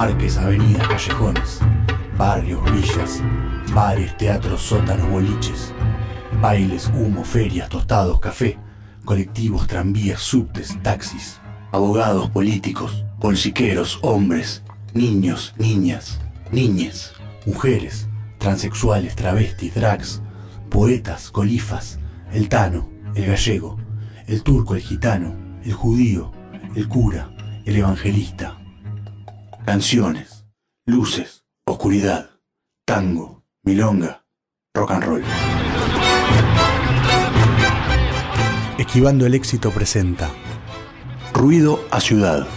parques, avenidas, callejones, barrios, villas, bares, teatros, sótanos, boliches, bailes, humo, ferias, tostados, café, colectivos, tranvías, subtes, taxis, abogados, políticos, bolsiqueros, hombres, niños, niñas, niñes, mujeres, transexuales, travestis, drags, poetas, colifas, el tano, el gallego, el turco, el gitano, el judío, el cura, el evangelista. Canciones, luces, oscuridad, tango, milonga, rock and roll. Esquivando el éxito presenta Ruido a Ciudad,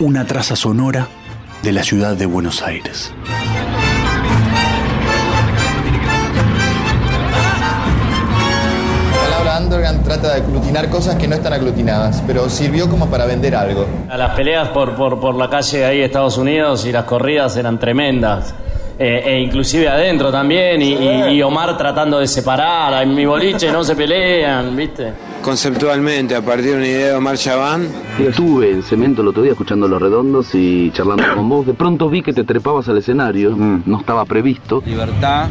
una traza sonora de la ciudad de Buenos Aires. Trata de aglutinar cosas que no están aglutinadas, pero sirvió como para vender algo. A las peleas por, por, por la calle ahí de Estados Unidos y las corridas eran tremendas. Eh, e inclusive adentro también, y, y- y Omar tratando de separar, en mi boliche no se pelean, ¿viste? Conceptualmente, a partir de una idea de Omar Chabán, Yo estuve en Cemento el otro día escuchando Los Redondos y charlando con vos. De pronto vi que te trepabas al escenario, no estaba previsto. libertad,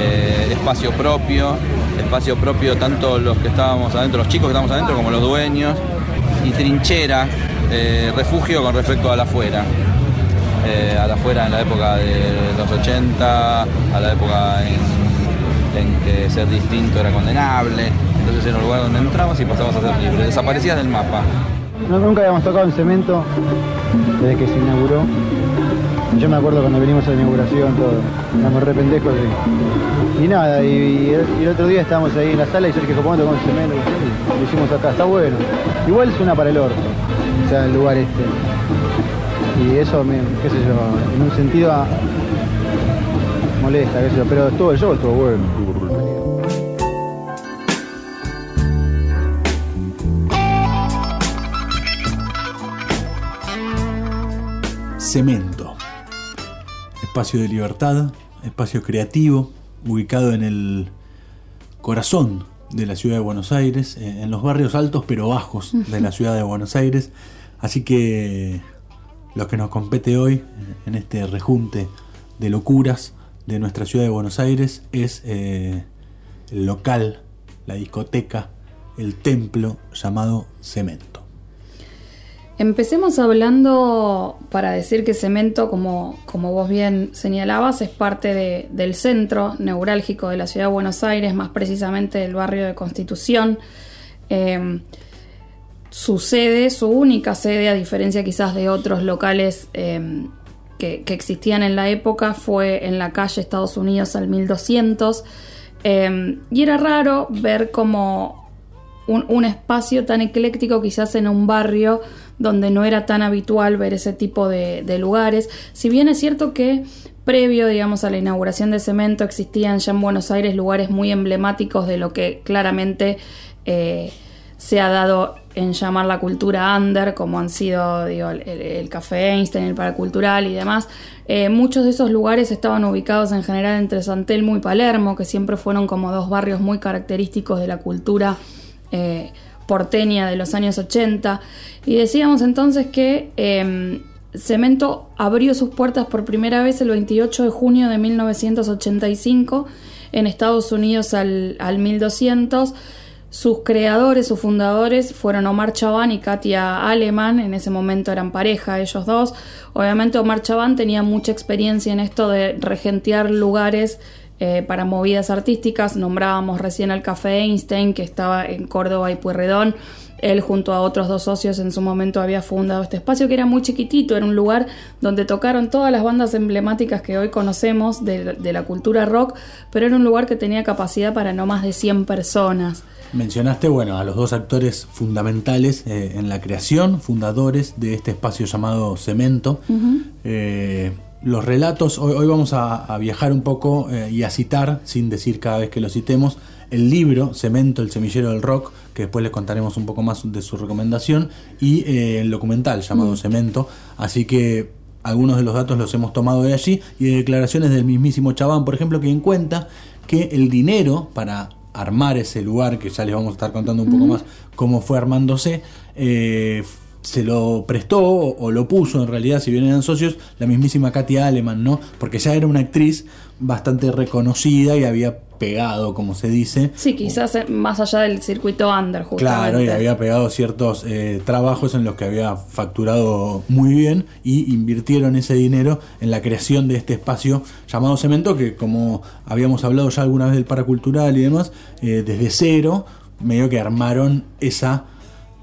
eh, espacio propio, espacio propio tanto los que estábamos adentro, los chicos que estábamos adentro como los dueños, y trinchera, eh, refugio con respecto al afuera. Eh, al afuera en la época de los 80, a la época en, que ser distinto era condenable, entonces era un lugar donde entrabas y pasabas a ser libre, desaparecías del mapa. No, nunca habíamos tocado en cemento desde que se inauguró. Yo me acuerdo cuando venimos a la inauguración, todo. Éramos re pendejos y, nada, y, el, otro día estábamos ahí en la sala y Sergio Copón tocó en cemento y lo hicimos acá, está bueno. Igual suena para el orto, o sea, el lugar este. Y eso, qué sé yo, en un sentido ah, molesta, qué sé yo, pero todo el show estuvo bueno. Cemento. Espacio de libertad, espacio creativo, ubicado en el corazón de la ciudad de Buenos Aires, eh, en los barrios altos pero bajos de la ciudad de Buenos Aires. Así que lo que nos compete hoy, eh, en este rejunte de locuras de nuestra ciudad de Buenos Aires, es eh, el local, la discoteca, el templo llamado Cemento. Empecemos hablando para decir que Cemento, como, como vos bien señalabas, es parte de- del centro neurálgico de la ciudad de Buenos Aires, más precisamente del barrio de Constitución. Eh, su sede, su única sede, a diferencia quizás de otros locales eh, que, existían en la época, fue en la calle Estados Unidos al 1200. Eh, y era raro ver como un, espacio tan ecléctico quizás en un barrio donde no era tan habitual ver ese tipo de, lugares. Si bien es cierto que previo, digamos, a la inauguración de Cemento existían ya en Buenos Aires lugares muy emblemáticos de lo que claramente eh, se ha dado en llamar la cultura under, como han sido digo, el, Café Einstein, el Paracultural y demás. Eh, muchos de esos lugares estaban ubicados en general entre San Telmo y Palermo, que siempre fueron como dos barrios muy característicos de la cultura eh, porteña de los años 80. Y decíamos entonces que eh, Cemento abrió sus puertas por primera vez el 28 de junio de 1985 en Estados Unidos al, al 1200. Sus creadores, sus fundadores fueron Omar Chabán y Katia Aleman, en ese momento eran pareja ellos dos. Obviamente Omar Chabán tenía mucha experiencia en esto de regentear lugares eh, para movidas artísticas. Nombrábamos recién al Café Einstein, que estaba en Córdoba y Pueyrredón. Él junto a otros dos socios en su momento había fundado este espacio que era muy chiquitito, era un lugar donde tocaron todas las bandas emblemáticas que hoy conocemos de, de la cultura rock, pero era un lugar que tenía capacidad para no más de 100 personas. Mencionaste, bueno, a los dos actores fundamentales eh, en la creación, fundadores de este espacio llamado Cemento. Eh, los relatos, hoy, hoy vamos a, a viajar un poco eh, y a citar, sin decir cada vez que lo citemos, el libro Cemento, el semillero del rock, que después les contaremos un poco más de su recomendación, y eh, el documental llamado Mm. Cemento. Así que algunos de los datos los hemos tomado de allí y de declaraciones del mismísimo Chabán, por ejemplo, quien cuenta que el dinero para armar ese lugar, que ya les vamos a estar contando un poco Ujú. más cómo fue armándose, eh, se lo prestó o, lo puso en realidad, si bien eran socios, la mismísima Katia Aleman, ¿no? Porque ya era una actriz bastante reconocida y había pegado, como se dice. Sí, quizás eh, más allá del circuito under, justamente. Claro, y había pegado ciertos eh, trabajos en los que había facturado muy bien y invirtieron ese dinero en la creación de este espacio llamado Cemento, que como habíamos hablado ya alguna vez del paracultural y demás, eh, desde cero, medio que armaron esa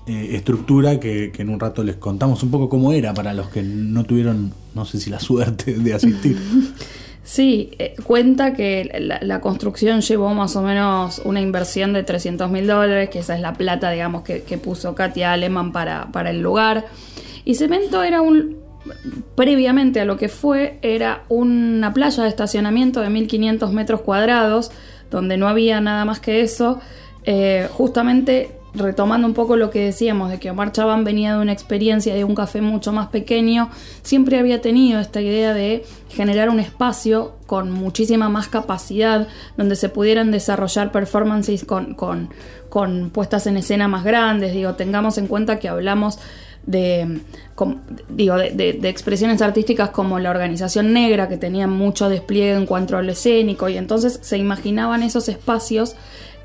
eh, estructura que, en un rato les contamos un poco cómo era para los que no tuvieron, no sé si la suerte de asistir. Sí, eh, cuenta que la, construcción llevó más o menos una inversión de 300 mil dólares, que esa es la plata, digamos, que, puso Katia Aleman para, para el lugar. Y Cemento era un, previamente a lo que fue, era una playa de estacionamiento de 1500 metros cuadrados, donde no había nada más que eso. Eh, justamente retomando un poco lo que decíamos de que Omar Chabán venía de una experiencia de un café mucho más pequeño, siempre había tenido esta idea de generar un espacio con muchísima más capacidad, donde se pudieran desarrollar performances con, con, con puestas en escena más grandes. Digo, tengamos en cuenta que hablamos de, digo, de, de- expresiones artísticas como la organización negra, que tenía mucho despliegue en cuanto a lo escénico, y entonces se imaginaban esos espacios,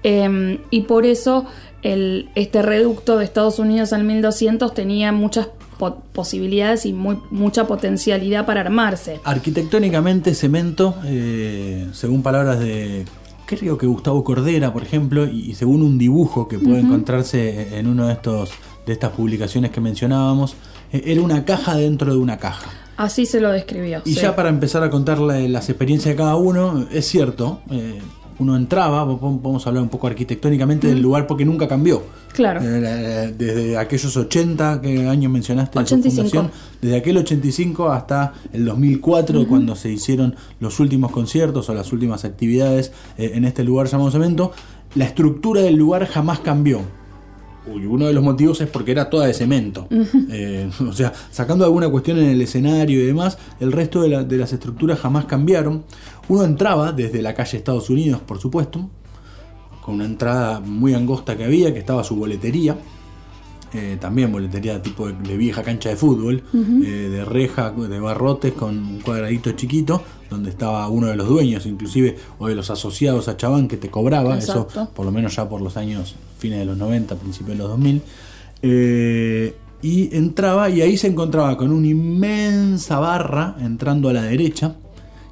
eh, y por eso el, este reducto de Estados Unidos al 1200 tenía muchas po- posibilidades y muy, mucha potencialidad para armarse. Arquitectónicamente, Cemento, eh, según palabras de creo que Gustavo Cordera, por ejemplo, y, y según un dibujo que puede encontrarse en uno de estos de estas publicaciones que mencionábamos, eh, era una caja dentro de una caja. Así se lo describió. Y sí. ya para empezar a contar la- las experiencias de cada uno, es cierto, eh, uno entraba, po- podemos hablar un poco arquitectónicamente del lugar porque nunca cambió. Claro. Eh, Desde aquellos 80, ¿qué año mencionaste? de su 85. fundación? Desde aquel 85 hasta el 2004, Ujú. cuando se hicieron los últimos conciertos o las últimas actividades eh, en este lugar llamado Cemento, la estructura del lugar jamás cambió. Y uno de los motivos es porque era toda de cemento. Eh, o sea, sacando alguna cuestión en el escenario y demás, el resto de, la- de las estructuras jamás cambiaron. Uno entraba desde la calle Estados Unidos, por supuesto, con una entrada muy angosta que había, que estaba su boletería. Eh, también boletería tipo de, de vieja cancha de fútbol, eh, de reja, de barrotes con un cuadradito chiquito, donde estaba uno de los dueños, inclusive, o de los asociados a Chabán, que te cobraba, Exacto. eso por lo menos ya por los años fines de los 90, principios de los 2000. Eh, y entraba y ahí se encontraba con una inmensa barra entrando a la derecha,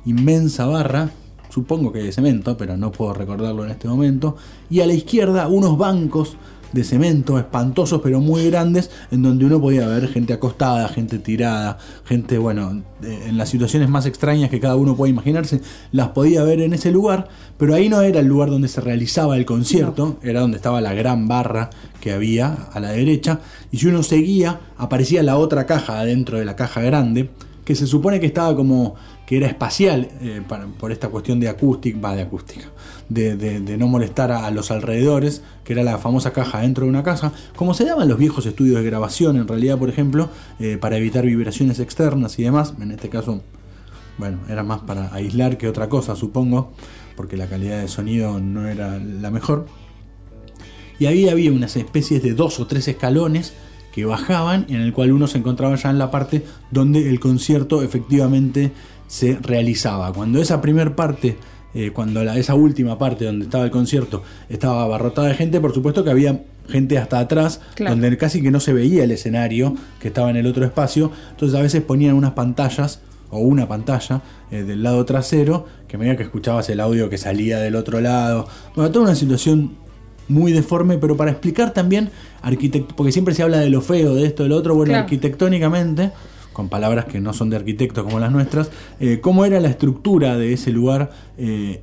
inmensa barra, supongo que de cemento, pero no puedo recordarlo en este momento, y a la izquierda unos bancos de cemento espantosos pero muy grandes en donde uno podía ver gente acostada, gente tirada, gente, bueno, en las situaciones más extrañas que cada uno puede imaginarse, las podía ver en ese lugar, pero ahí no era el lugar donde se realizaba el concierto, era donde estaba la gran barra que había a la derecha, y si uno seguía, aparecía la otra caja adentro de la caja grande, que se supone que estaba como que era espacial eh, para- por esta cuestión de acústica, va de acústica, de, no molestar a, a los alrededores, que era la famosa caja dentro de una casa, como se daban los viejos estudios de grabación en realidad, por ejemplo, eh, para evitar vibraciones externas y demás, en este caso, bueno, era más para aislar que otra cosa, supongo, porque la calidad de sonido no era la mejor. Y ahí había unas especies de dos o tres escalones que bajaban y en el cual uno se encontraba ya en la parte donde el concierto efectivamente se realizaba. Cuando esa primer parte, eh, cuando la, esa última parte donde estaba el concierto estaba abarrotada de gente, por supuesto que había gente hasta atrás, Claro. donde casi que no se veía el escenario que estaba en el otro espacio, entonces a veces ponían unas pantallas o una pantalla eh, del lado trasero que medía que escuchabas el audio que salía del otro lado. Bueno, toda una situación muy deforme, pero para explicar también, porque siempre se habla de lo feo, de esto, de lo otro, bueno, Claro. arquitectónicamente, con palabras que no son de arquitecto como las nuestras, eh, cómo era la estructura de ese lugar eh,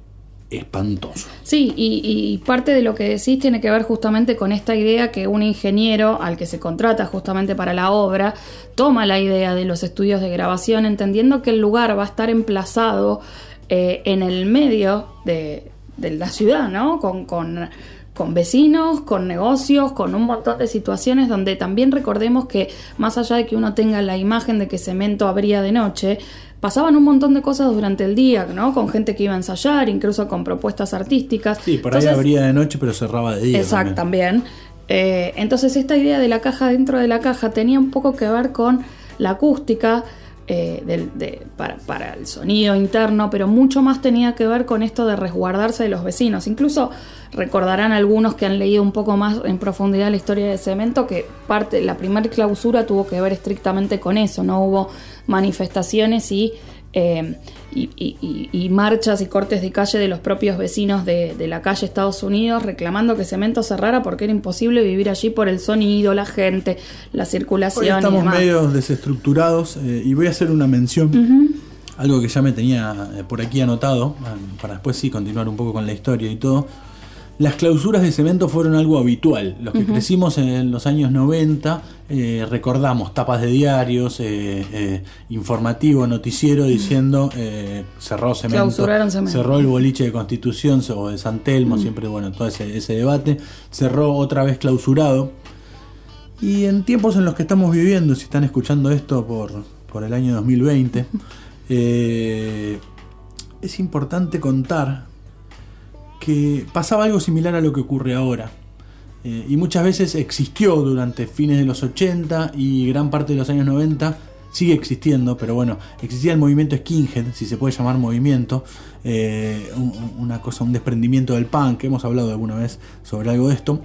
espantoso. Sí, y, y parte de lo que decís tiene que ver justamente con esta idea que un ingeniero al que se contrata justamente para la obra toma la idea de los estudios de grabación entendiendo que el lugar va a estar emplazado eh, en el medio de, de la ciudad, ¿no? Con, con, con vecinos, con negocios, con un montón de situaciones donde también recordemos que más allá de que uno tenga la imagen de que cemento abría de noche, pasaban un montón de cosas durante el día, ¿no? Con gente que iba a ensayar, incluso con propuestas artísticas. Sí, por ahí abría de noche, pero cerraba de día. Exacto, también. también. Eh, entonces esta idea de la caja dentro de la caja tenía un poco que ver con la acústica, eh, para, para el sonido interno, pero mucho más tenía que ver con esto de resguardarse de los vecinos. Incluso recordarán algunos que han leído un poco más en profundidad la historia de Cemento que parte, la primera clausura tuvo que ver estrictamente con eso, no hubo manifestaciones y, eh, y, y- y- y marchas y cortes de calle de los propios vecinos de, de la calle Estados Unidos reclamando que Cemento cerrara porque era imposible vivir allí por el sonido, la gente, la circulación. Hoy y estamos demás. medio desestructurados eh, y voy a hacer una mención, algo que ya me tenía eh, por aquí anotado, ah, para después sí continuar un poco con la historia y todo. Las clausuras de cemento fueron algo habitual. Los que crecimos en los años 90 eh, recordamos tapas de diarios, eh, eh, informativo, noticiero diciendo eh, cerró cemento, Clausuraron Cemento. cerró el boliche de Constitución o de San Telmo, siempre bueno todo ese, ese debate, cerró otra vez clausurado. Y en tiempos en los que estamos viviendo, si están escuchando esto por, por el año 2020, eh, es importante contar que pasaba algo similar a lo que ocurre ahora. Eh, y muchas veces existió durante fines de los 80 y gran parte de los años 90, sigue existiendo, pero bueno, existía el movimiento skinhead, si se puede llamar movimiento, eh, un- una cosa, un desprendimiento del punk, hemos hablado alguna vez sobre algo de esto,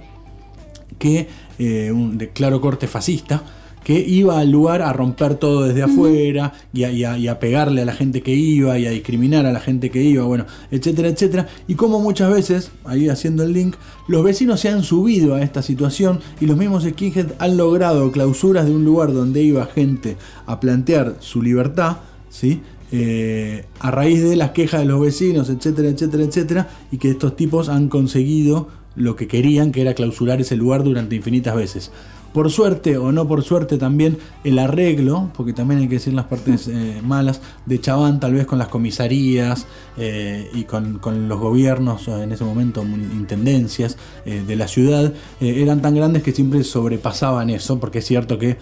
que eh, un de claro corte fascista que iba al lugar a romper todo desde afuera y a, y a- y a pegarle a la gente que iba y a discriminar a la gente que iba, bueno, etcétera, etcétera. Y como muchas veces, ahí haciendo el link, los vecinos se han subido a esta situación y los mismos skinhead han logrado clausuras de un lugar donde iba gente a plantear su libertad, ¿sí? Eh, a raíz de las quejas de los vecinos, etcétera, etcétera, etcétera, y que estos tipos han conseguido lo que querían, que era clausurar ese lugar durante infinitas veces. Por suerte o no por suerte también el arreglo, porque también hay que decir las partes eh, malas de Chabán, tal vez con las comisarías eh, y con, con los gobiernos o en ese momento intendencias eh, de la ciudad, eh, eran tan grandes que siempre sobrepasaban eso, porque es cierto que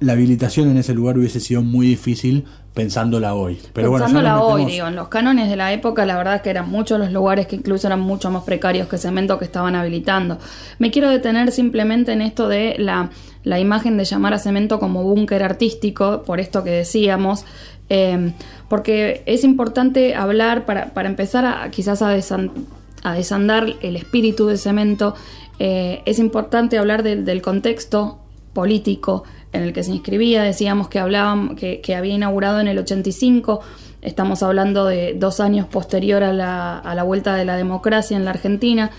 la habilitación en ese lugar hubiese sido muy difícil pensándola hoy. Pero Pensándola hoy, digo, en los cánones de la época, la verdad es que eran muchos los lugares que incluso eran mucho más precarios que cemento que estaban habilitando. Me quiero detener simplemente en esto de la, la imagen de llamar a cemento como búnker artístico, por esto que decíamos. eh, porque es importante hablar, para, para empezar a quizás a, desan- a desandar el espíritu de cemento, eh, es importante hablar del contexto político en el que se inscribía. Decíamos que hablaban, que, había inaugurado en el 85. Estamos hablando de dos años posterior a la, a la vuelta de la democracia en la Argentina.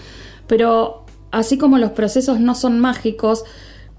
Pero así como los procesos no son mágicos,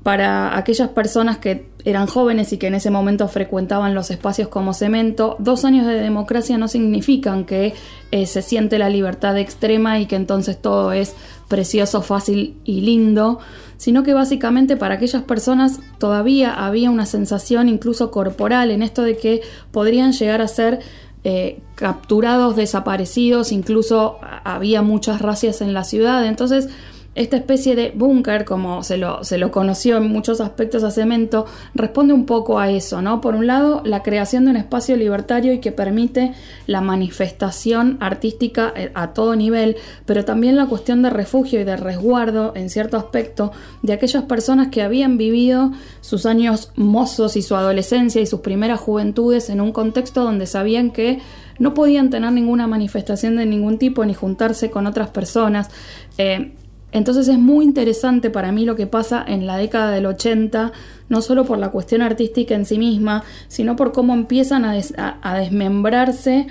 para aquellas personas que eran jóvenes y que en ese momento frecuentaban los espacios como cemento, dos años de democracia no significan que eh, se siente la libertad extrema y que entonces todo es precioso, fácil y lindo, sino que básicamente para aquellas personas todavía había una sensación incluso corporal en esto de que podrían llegar a ser eh, capturados, desaparecidos, incluso había muchas racias en la ciudad, entonces esta especie de búnker, como se lo, se lo conoció en muchos aspectos a Cemento, responde un poco a eso, ¿no? Por un lado, la creación de un espacio libertario y que permite la manifestación artística eh, a todo nivel, pero también la cuestión de refugio y de resguardo, en cierto aspecto, de aquellas personas que habían vivido sus años mozos y su adolescencia y sus primeras juventudes en un contexto donde sabían que no podían tener ninguna manifestación de ningún tipo ni juntarse con otras personas. Eh, entonces es muy interesante para mí lo que pasa en la década del 80, no solo por la cuestión artística en sí misma, sino por cómo empiezan a, des- a- a desmembrarse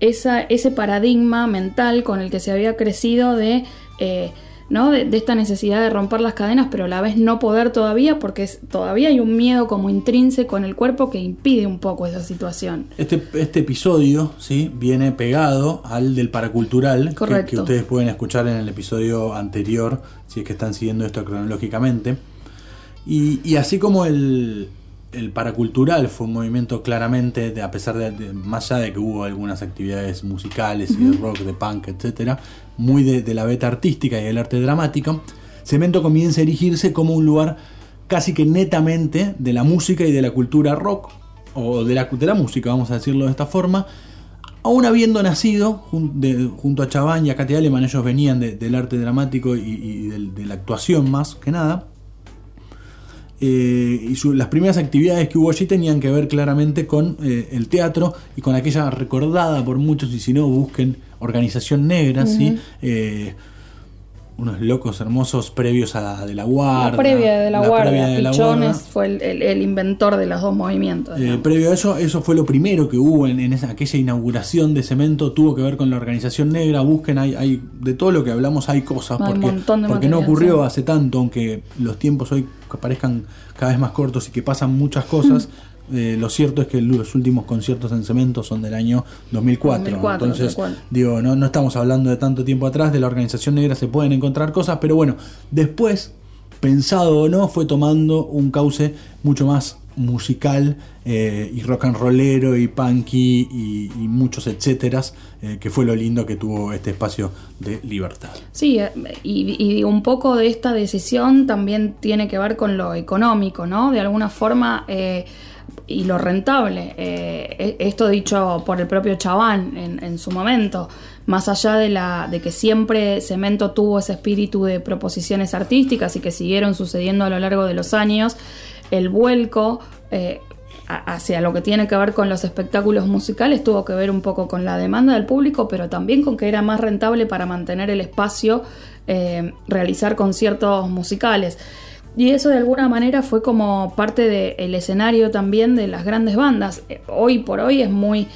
ese paradigma mental con el que se había crecido de, eh, ¿no? de, de esta necesidad de romper las cadenas, pero a la vez no poder todavía, porque es- todavía hay un miedo como intrínseco en el cuerpo que impide un poco esa situación. Este, este episodio ¿sí? viene pegado al del paracultural que- ustedes pueden escuchar en el episodio anterior, si es que están siguiendo esto cronológicamente. Y, y así como el, el paracultural fue un movimiento claramente, de, a pesar de, de- más allá de que hubo algunas actividades musicales y de rock, de punk, etcétera, muy de, de la beta artística y del arte dramático, Cemento comienza a erigirse como un lugar casi que netamente de la música y de la cultura rock, o de la, de la música, vamos a decirlo de esta forma, Aún habiendo nacido jun- de- junto a Chabán y a Katy Aleman, ellos venían de- del arte dramático y, de la actuación más que nada. Eh, y su- las primeras actividades que hubo allí tenían que ver claramente con eh, el teatro y con aquella recordada por muchos, y si no, busquen Organización Negra, ¿sí? Eh, unos locos hermosos previos a la de la guardia. la previa de la, guardia. previa de la guardia. fue el, el- el inventor de los dos movimientos. Eh, previo a eso, eso fue lo primero que hubo en, en esa, aquella inauguración de cemento, tuvo que ver con la organización negra, busquen, hay, hay de todo lo que hablamos hay cosas, Hay porque, porque no ocurrió hace tanto, aunque los tiempos hoy parezcan cada vez más cortos y que pasan muchas cosas. eh, lo cierto es que los últimos conciertos en cemento son del año 2004. 2004, Entonces, digo, no, no estamos hablando de tanto tiempo atrás, de la organización negra se pueden encontrar cosas, pero bueno, después, pensado o no, fue tomando un cauce mucho más musical eh, y rock and rollero y punky y, muchos etcéteras, eh, que fue lo lindo que tuvo este espacio de libertad. Sí, eh, y, un poco de esta decisión también tiene que ver con lo económico, ¿no? De alguna forma, y lo rentable. E- esto dicho por el propio Chabán en, en su momento, más allá de, la, de que siempre Cemento tuvo ese espíritu de proposiciones artísticas y que siguieron sucediendo a lo largo de los años, el vuelco... eh, hacia lo que tiene que ver con los espectáculos musicales tuvo que ver un poco con la demanda del público, pero también con que era más rentable para mantener el espacio eh, realizar conciertos musicales. Y eso de alguna manera fue como parte del escenario también de las grandes bandas. Eh, Hoy por hoy es muy,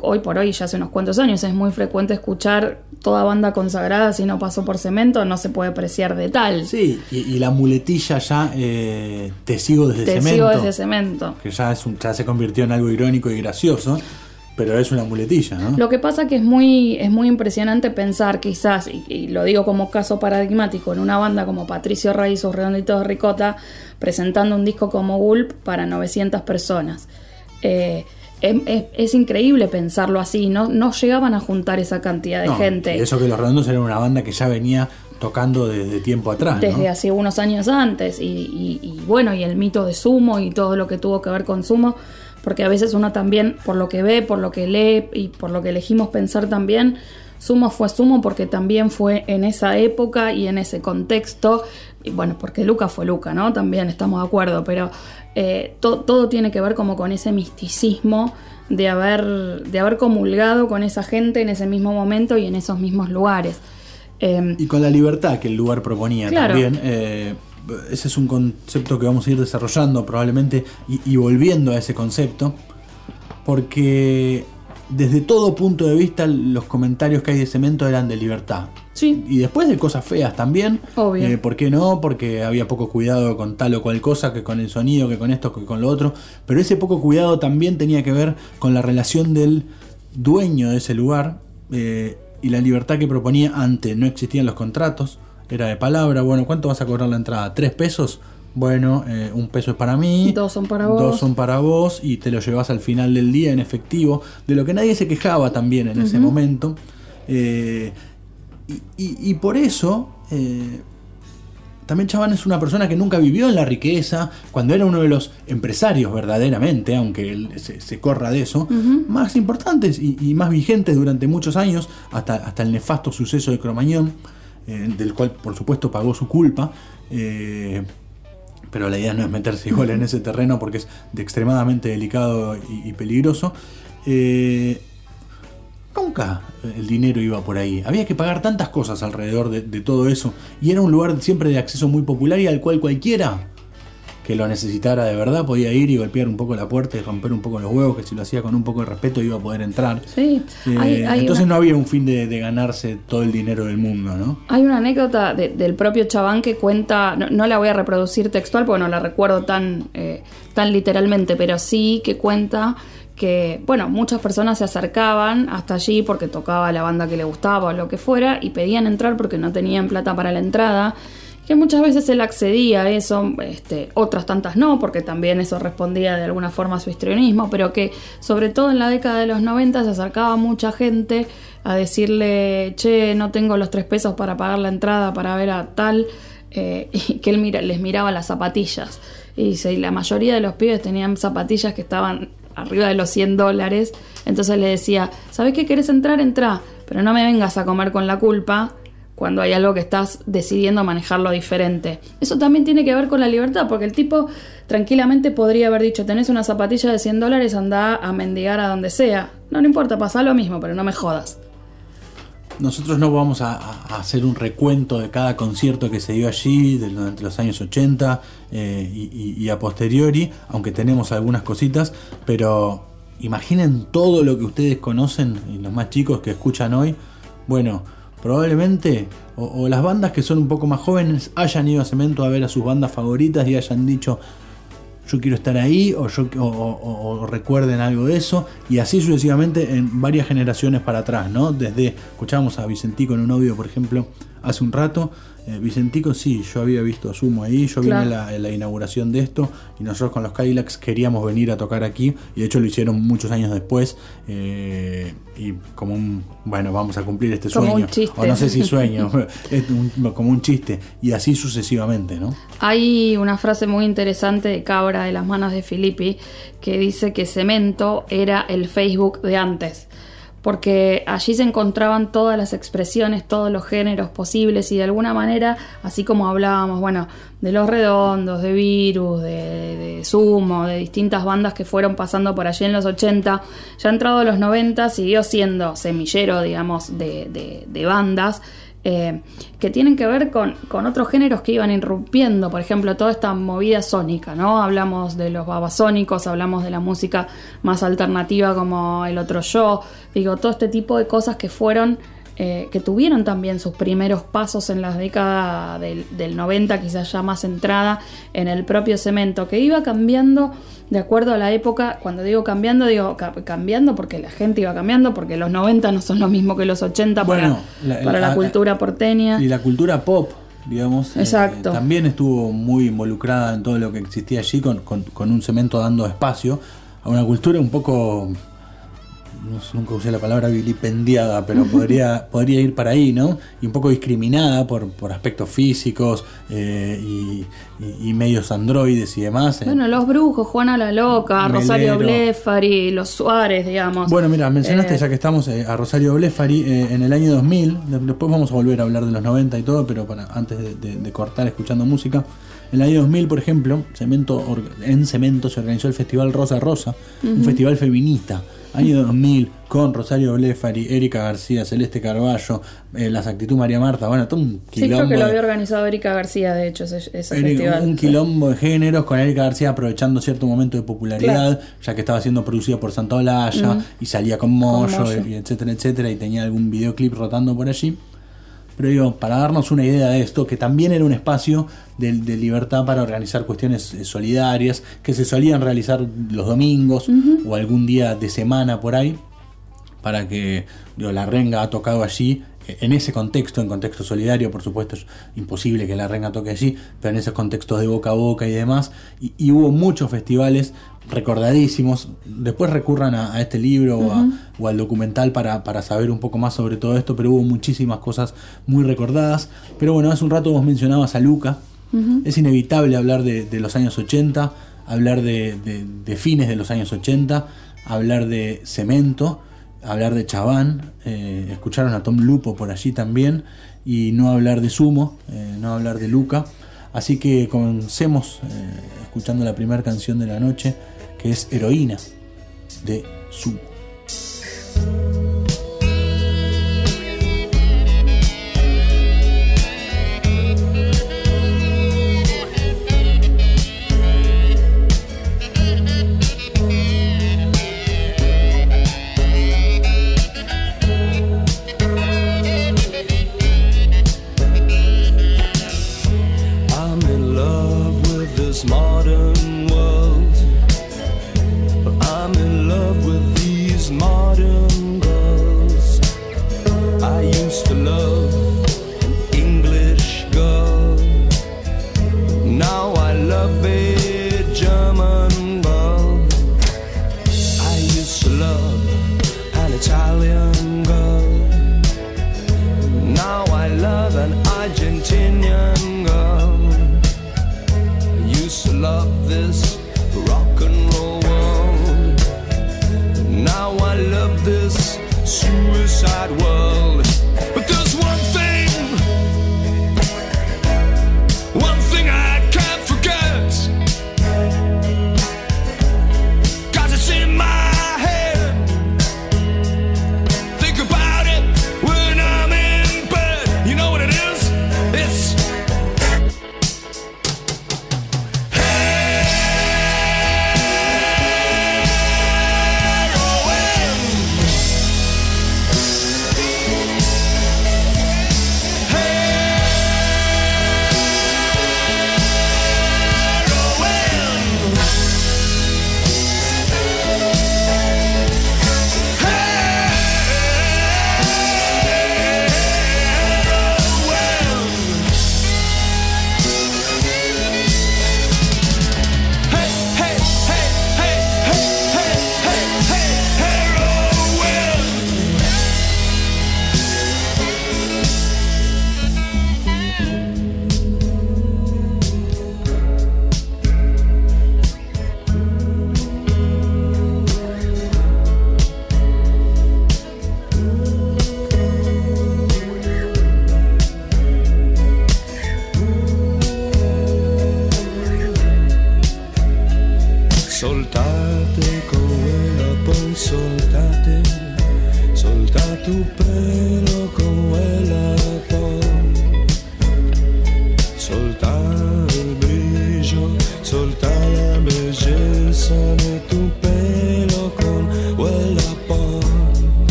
hoy por hoy, ya hace unos cuantos años, es muy frecuente escuchar toda banda consagrada si no pasó por cemento, no se puede apreciar de tal. Sí, y, y la muletilla ya, eh, te sigo desde Te cemento. sigo desde cemento. que ya, es un- ya se convirtió en algo irónico y gracioso, pero es una muletilla, ¿no? Lo que pasa que es muy, es muy impresionante pensar quizás, y, y lo digo como caso paradigmático, en una banda como Patricio Rey sus Redonditos de Ricota, presentando un disco como Gulp para 900 personas. Eh, es, es- es increíble pensarlo así, no, no llegaban a juntar esa cantidad de No, gente y eso que los redondos eran una banda que ya venía tocando desde tiempo atrás, desde ¿no? hace unos años antes. Y, y- y bueno, y el mito de Sumo y todo lo que tuvo que ver con Sumo, porque a veces uno también, por lo que ve, por lo que lee y por lo que elegimos pensar también, Sumo fue Sumo porque también fue en esa época y en ese contexto. Y bueno, porque Luca fue Luca, ¿no? También estamos de acuerdo, pero eh, to- todo tiene que ver como con ese misticismo de haber, de haber comulgado con esa gente en ese mismo momento y en esos mismos lugares. Em, Y con la libertad que el lugar proponía Claro. también. eh, ese es un concepto que vamos a ir desarrollando probablemente y, y volviendo a ese concepto. Porque desde todo punto de vista los comentarios que hay de cemento eran de libertad. sí, Y después de cosas feas también. Obvio. Eh, ¿Por qué no? Porque había poco cuidado con tal o cual cosa, que con el sonido, que con esto, que con lo otro. Pero ese poco cuidado también tenía que ver con la relación del dueño de ese lugar eh, y la libertad que proponía antes. No existían los contratos, era de palabra. Bueno, ¿cuánto vas a cobrar la entrada? ¿Tres pesos? Bueno, eh, un peso es para mí. Dos son para vos. Dos son para vos y te lo llevas al final del día en efectivo. De lo que nadie se quejaba también en ese momento. Eh, y, y- y por eso, eh, también Chaván es una persona que nunca vivió en la riqueza, cuando era uno de los empresarios verdaderamente, aunque él se, se corra de eso, más importantes y, y más vigentes durante muchos años, hasta, hasta el nefasto suceso de Cromañón, eh, del cual por supuesto pagó su culpa. eh, pero la idea no es meterse igual en ese terreno porque es de extremadamente delicado y, peligroso. Eh, nunca el dinero iba por ahí. Había que pagar tantas cosas alrededor de, de todo eso. Y era un lugar siempre de acceso muy popular y al cual cualquiera que lo necesitara de verdad podía ir y golpear un poco la puerta y romper un poco los huevos, que si lo hacía con un poco de respeto iba a poder entrar. sí. Eh, Hay- hay entonces una- no había un fin de, de ganarse todo el dinero del mundo, ¿no? Hay una anécdota de- del propio Chabán que cuenta, no, no la voy a reproducir textual porque no la recuerdo tan, eh, tan literalmente, pero sí que cuenta que, bueno, muchas personas se acercaban hasta allí porque tocaba la banda que le gustaba o lo que fuera y pedían entrar porque no tenían plata para la entrada. Que muchas veces él accedía a eso, este, otras tantas no, porque también eso respondía de alguna forma a su histrionismo, pero que sobre todo en la década de los 90 se acercaba mucha gente a decirle, che, no tengo los tres pesos para pagar la entrada para ver a tal, eh, y que él mira, les miraba las zapatillas. Y y la mayoría de los pibes tenían zapatillas que estaban arriba de los 100 dólares. Entonces le decía, ¿sabes qué querés entrar? Entra, pero no me vengas a comer con la culpa cuando hay algo que estás decidiendo manejarlo diferente. Eso también tiene que ver con la libertad, porque el tipo tranquilamente podría haber dicho, tenés una zapatilla de 100 dólares, anda a mendigar a donde sea. No, no importa, pasa lo mismo, pero no me jodas. Nosotros no vamos a, hacer un recuento de cada concierto que se dio allí durante los años 80 eh, y, y- y a posteriori, aunque tenemos algunas cositas, pero imaginen todo lo que ustedes conocen y los más chicos que escuchan hoy. Bueno, probablemente o, las bandas que son un poco más jóvenes hayan ido a Cemento a ver a sus bandas favoritas y hayan dicho, yo quiero estar ahí o, yo, recuerden algo de eso y así sucesivamente en varias generaciones para atrás, ¿no? Desde, escuchábamos a Vicentico en un audio, por ejemplo, hace un rato. Eh, Vicentico, sí, yo había visto a Sumo ahí, yo Claro. vine a la, inauguración de esto y nosotros con los Cadillacs queríamos venir a tocar aquí y de hecho lo hicieron muchos años después eh, y como un, bueno, vamos a cumplir este Como sueño. un chiste. O no sé si sueño, es un- como un chiste y así sucesivamente, ¿no? Hay una frase muy interesante de Cabra de las manos de Filippi que dice que Cemento era el Facebook de antes. Porque allí se encontraban todas las expresiones, todos los géneros posibles y de alguna manera, así como hablábamos, bueno, de los redondos, de virus, de, de sumo, de distintas bandas que fueron pasando por allí en los 80, ya entrado los 90 siguió siendo semillero, digamos, de, de- de bandas eh, que tienen que ver con, con otros géneros que iban irrumpiendo, por ejemplo, toda esta movida sónica, ¿no? Hablamos de los babasónicos, hablamos de la música más alternativa como el otro yo, digo, todo este tipo de cosas que fueron, eh, que tuvieron también sus primeros pasos en las décadas del, del 90, quizás ya más entrada en el propio cemento, que iba cambiando de acuerdo a la época, cuando digo cambiando, digo ca- cambiando porque la gente iba cambiando, porque los 90 no son lo mismo que los 80 Bueno, para, la- para la, la- cultura porteña. Y la cultura pop, digamos, eh, Exacto. también estuvo muy involucrada en todo lo que existía allí, con, con- con un cemento dando espacio a una cultura un poco, no nunca usé la palabra vilipendiada, pero podría, podría ir para ahí, ¿no? Y un poco discriminada por, por aspectos físicos eh, y, y- y medios androides y demás. eh. Bueno, los brujos, Juana la Loca, Melero. Rosario Blefari, los Suárez, digamos. Bueno, mira, mencionaste Eh, ya que estamos eh, a Rosario Blefari eh, en el año 2000. de- Después vamos a volver a hablar de los 90 y todo, pero para antes de, de- de cortar escuchando música. En el año 2000, por ejemplo, Cemento, en Cemento se organizó el Festival Rosa Rosa, un festival feminista. Año 2000, con Rosario Blefari, Erika García, Celeste Carballo, eh, Las Actitud María Marta, bueno, todo un Sí, quilombo. creo que lo había organizado Erika García, de hecho, ese, ese Erika, festival. un quilombo de géneros con Erika García aprovechando cierto momento de popularidad, Claro. ya que estaba siendo producida por Santa Olalla Ujú. y salía con Moyo, Moyo. y etcétera, etcétera, y tenía algún videoclip rotando por allí. Pero digo, para darnos una idea de esto, que también era un espacio de, de libertad para organizar cuestiones eh, solidarias, que se solían realizar los domingos o algún día de semana por ahí, para que digo, la renga ha tocado allí. eh, En ese contexto, en contexto solidario, por supuesto, es imposible que la renga toque allí, pero en esos contextos de boca a boca y demás. Y, y hubo muchos festivales recordadísimos. Después recurran a, a este libro o, a- Ujú. o al documental para, para saber un poco más sobre todo esto, pero hubo muchísimas cosas muy recordadas. Pero bueno, hace un rato vos mencionabas a Luca. Es inevitable hablar de, de los años 80, hablar de, de- de fines de los años 80, hablar de Cemento, hablar de Chaván, eh, escucharon a Tom Lupo por allí también, y no hablar de Sumo, eh, no hablar de Luca. Así que comencemos eh, escuchando la primera canción de la noche, que es Heroína, de Sumo.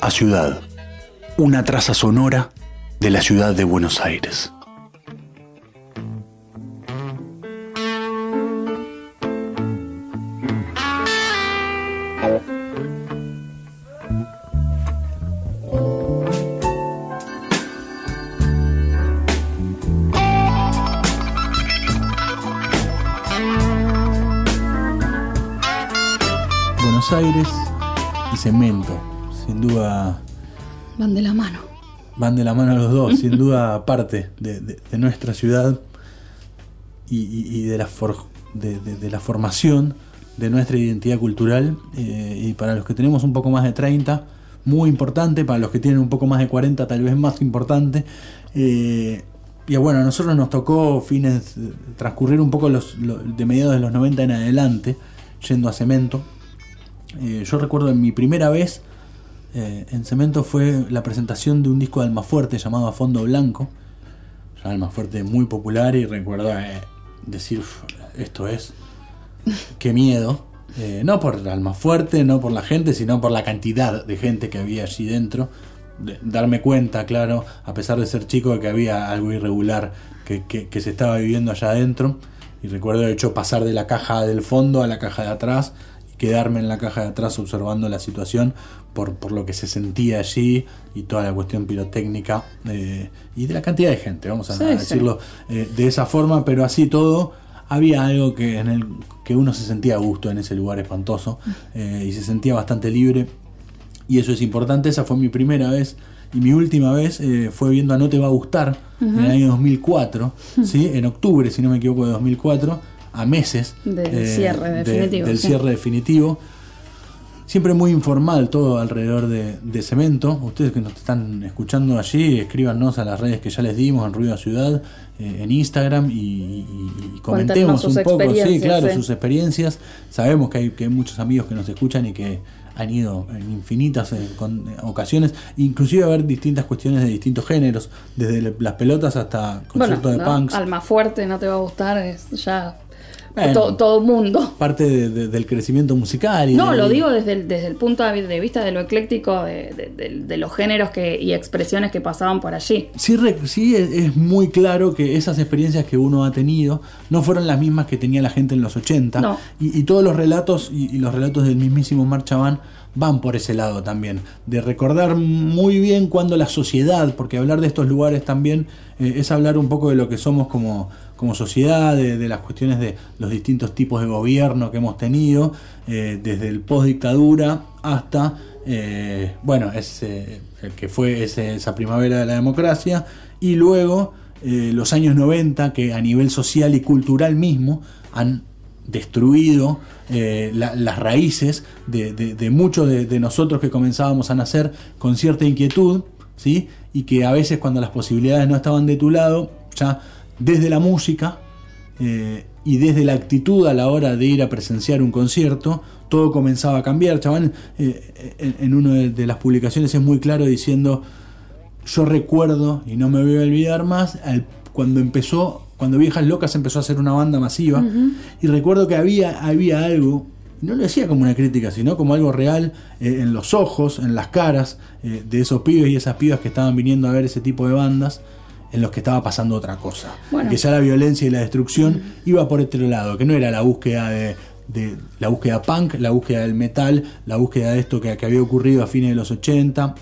A ciudad. Una traza sonora de la ciudad de Buenos Aires. Van de la mano. van de la mano los dos, sin duda parte de, nuestra ciudad y, de, la for- de, la formación de nuestra identidad cultural. eh, y para los que tenemos un poco más de 30, muy importante, para los que tienen un poco más de 40, tal vez más importante. eh, y bueno, a nosotros nos tocó fines, transcurrir un poco los, lo- de mediados de los 90 en adelante, yendo a Cemento. Eh, yo recuerdo en mi primera vez eh, en Cemento fue la presentación de un disco de Almafuerte llamado A Fondo Blanco. Ya Almafuerte muy popular y recuerdo eh, decir, "Uf, esto es, qué miedo. Eh, no por Almafuerte, no por la gente, sino por la cantidad de gente que había allí dentro. De- darme cuenta, claro, a pesar de ser chico, de que había algo irregular que, que- se estaba viviendo allá adentro. Y recuerdo de hecho pasar de la caja del fondo a la caja de atrás quedarme en la caja de atrás observando la situación por, por lo que se sentía allí y toda la cuestión pirotécnica eh, y de la cantidad de gente, vamos a, Sí, a sí. decirlo eh, de esa forma, pero así todo había algo que en el que uno se sentía a gusto en ese lugar espantoso eh, y se sentía bastante libre y eso es importante, esa fue mi primera vez y mi última vez eh, fue viendo a No Te Va a Gustar en el año 2004, ¿sí? en octubre, si no me equivoco, de 2004, a meses Del cierre definitivo, del sí. cierre definitivo. Siempre muy informal todo alrededor de, de Cemento. Ustedes que nos están escuchando allí, escríbanos a las redes que ya les dimos en Ruido Ciudad, eh, en Instagram y, y- y comentemos sus un poco, sí, claro, sus experiencias. Sabemos que hay, que hay muchos amigos que nos escuchan y que han ido en infinitas eh, con- eh, ocasiones, inclusive a ver distintas cuestiones de distintos géneros, desde le- las pelotas hasta conciertos de ¿no? punks. Alma fuerte, no te va a gustar, es ya Bueno. to- todo mundo. parte de- de- del crecimiento musical. Y No, de- lo digo desde el, desde el punto de vista de lo ecléctico de, los géneros que, y expresiones que pasaban por allí. Sí, sí es, es muy claro que esas experiencias que uno ha tenido no fueron las mismas que tenía la gente en los 80. No. Y, y todos los relatos y, y los relatos del mismísimo Marchaban van por ese lado también. De recordar muy bien cuando la sociedad, porque hablar de estos lugares también eh, es hablar un poco de lo que somos como, como sociedad, de, las cuestiones de los distintos tipos de gobierno que hemos tenido, eh, desde el post dictadura hasta, eh, bueno, ese, el que fue esa primavera de la democracia, y luego eh, los años 90 que a nivel social y cultural mismo han destruido eh, la- las raíces de muchos de, de nosotros que comenzábamos a nacer con cierta inquietud, ¿sí? y que a veces cuando las posibilidades no estaban de tu lado, ya desde la música eh, y desde la actitud a la hora de ir a presenciar un concierto, todo comenzaba a cambiar. Chabán, eh, en, en una de, de las publicaciones es muy claro diciendo, yo recuerdo, y no me voy a olvidar más, al- cuando empezó, cuando Viejas Locas empezó a hacer una banda masiva, y recuerdo que había, había algo, no lo decía como una crítica, sino como algo real eh, en los ojos, en las caras eh, de esos pibes y esas pibas que estaban viniendo a ver ese tipo de bandas, en los que estaba pasando otra cosa. Bueno. Que ya la violencia y la destrucción iba por otro lado, que no era la búsqueda de, de- la búsqueda punk, la búsqueda del metal, la búsqueda de esto que, que había ocurrido a fines de los 80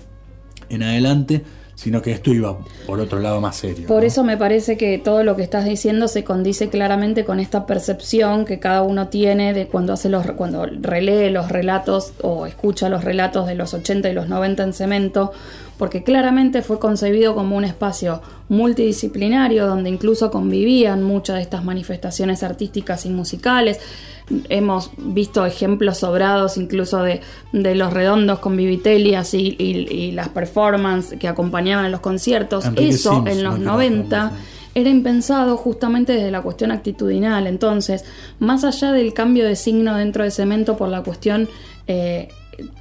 en adelante, sino que esto iba por otro lado más serio. Por ¿no? eso me parece que todo lo que estás diciendo se condice claramente con esta percepción que cada uno tiene de cuando hace los cuando relee los relatos o escucha los relatos de los 80 y los 90 en cemento, porque claramente fue concebido como un espacio multidisciplinario donde incluso convivían muchas de estas manifestaciones artísticas y musicales. Hemos visto ejemplos sobrados incluso de, de los redondos con Vivitelias y, y- y las performances que acompañaban a los conciertos. Enrique Eso Sims, en los muy 90 era impensado justamente desde la cuestión actitudinal. Entonces, más allá del cambio de signo dentro de Cemento por la cuestión eh,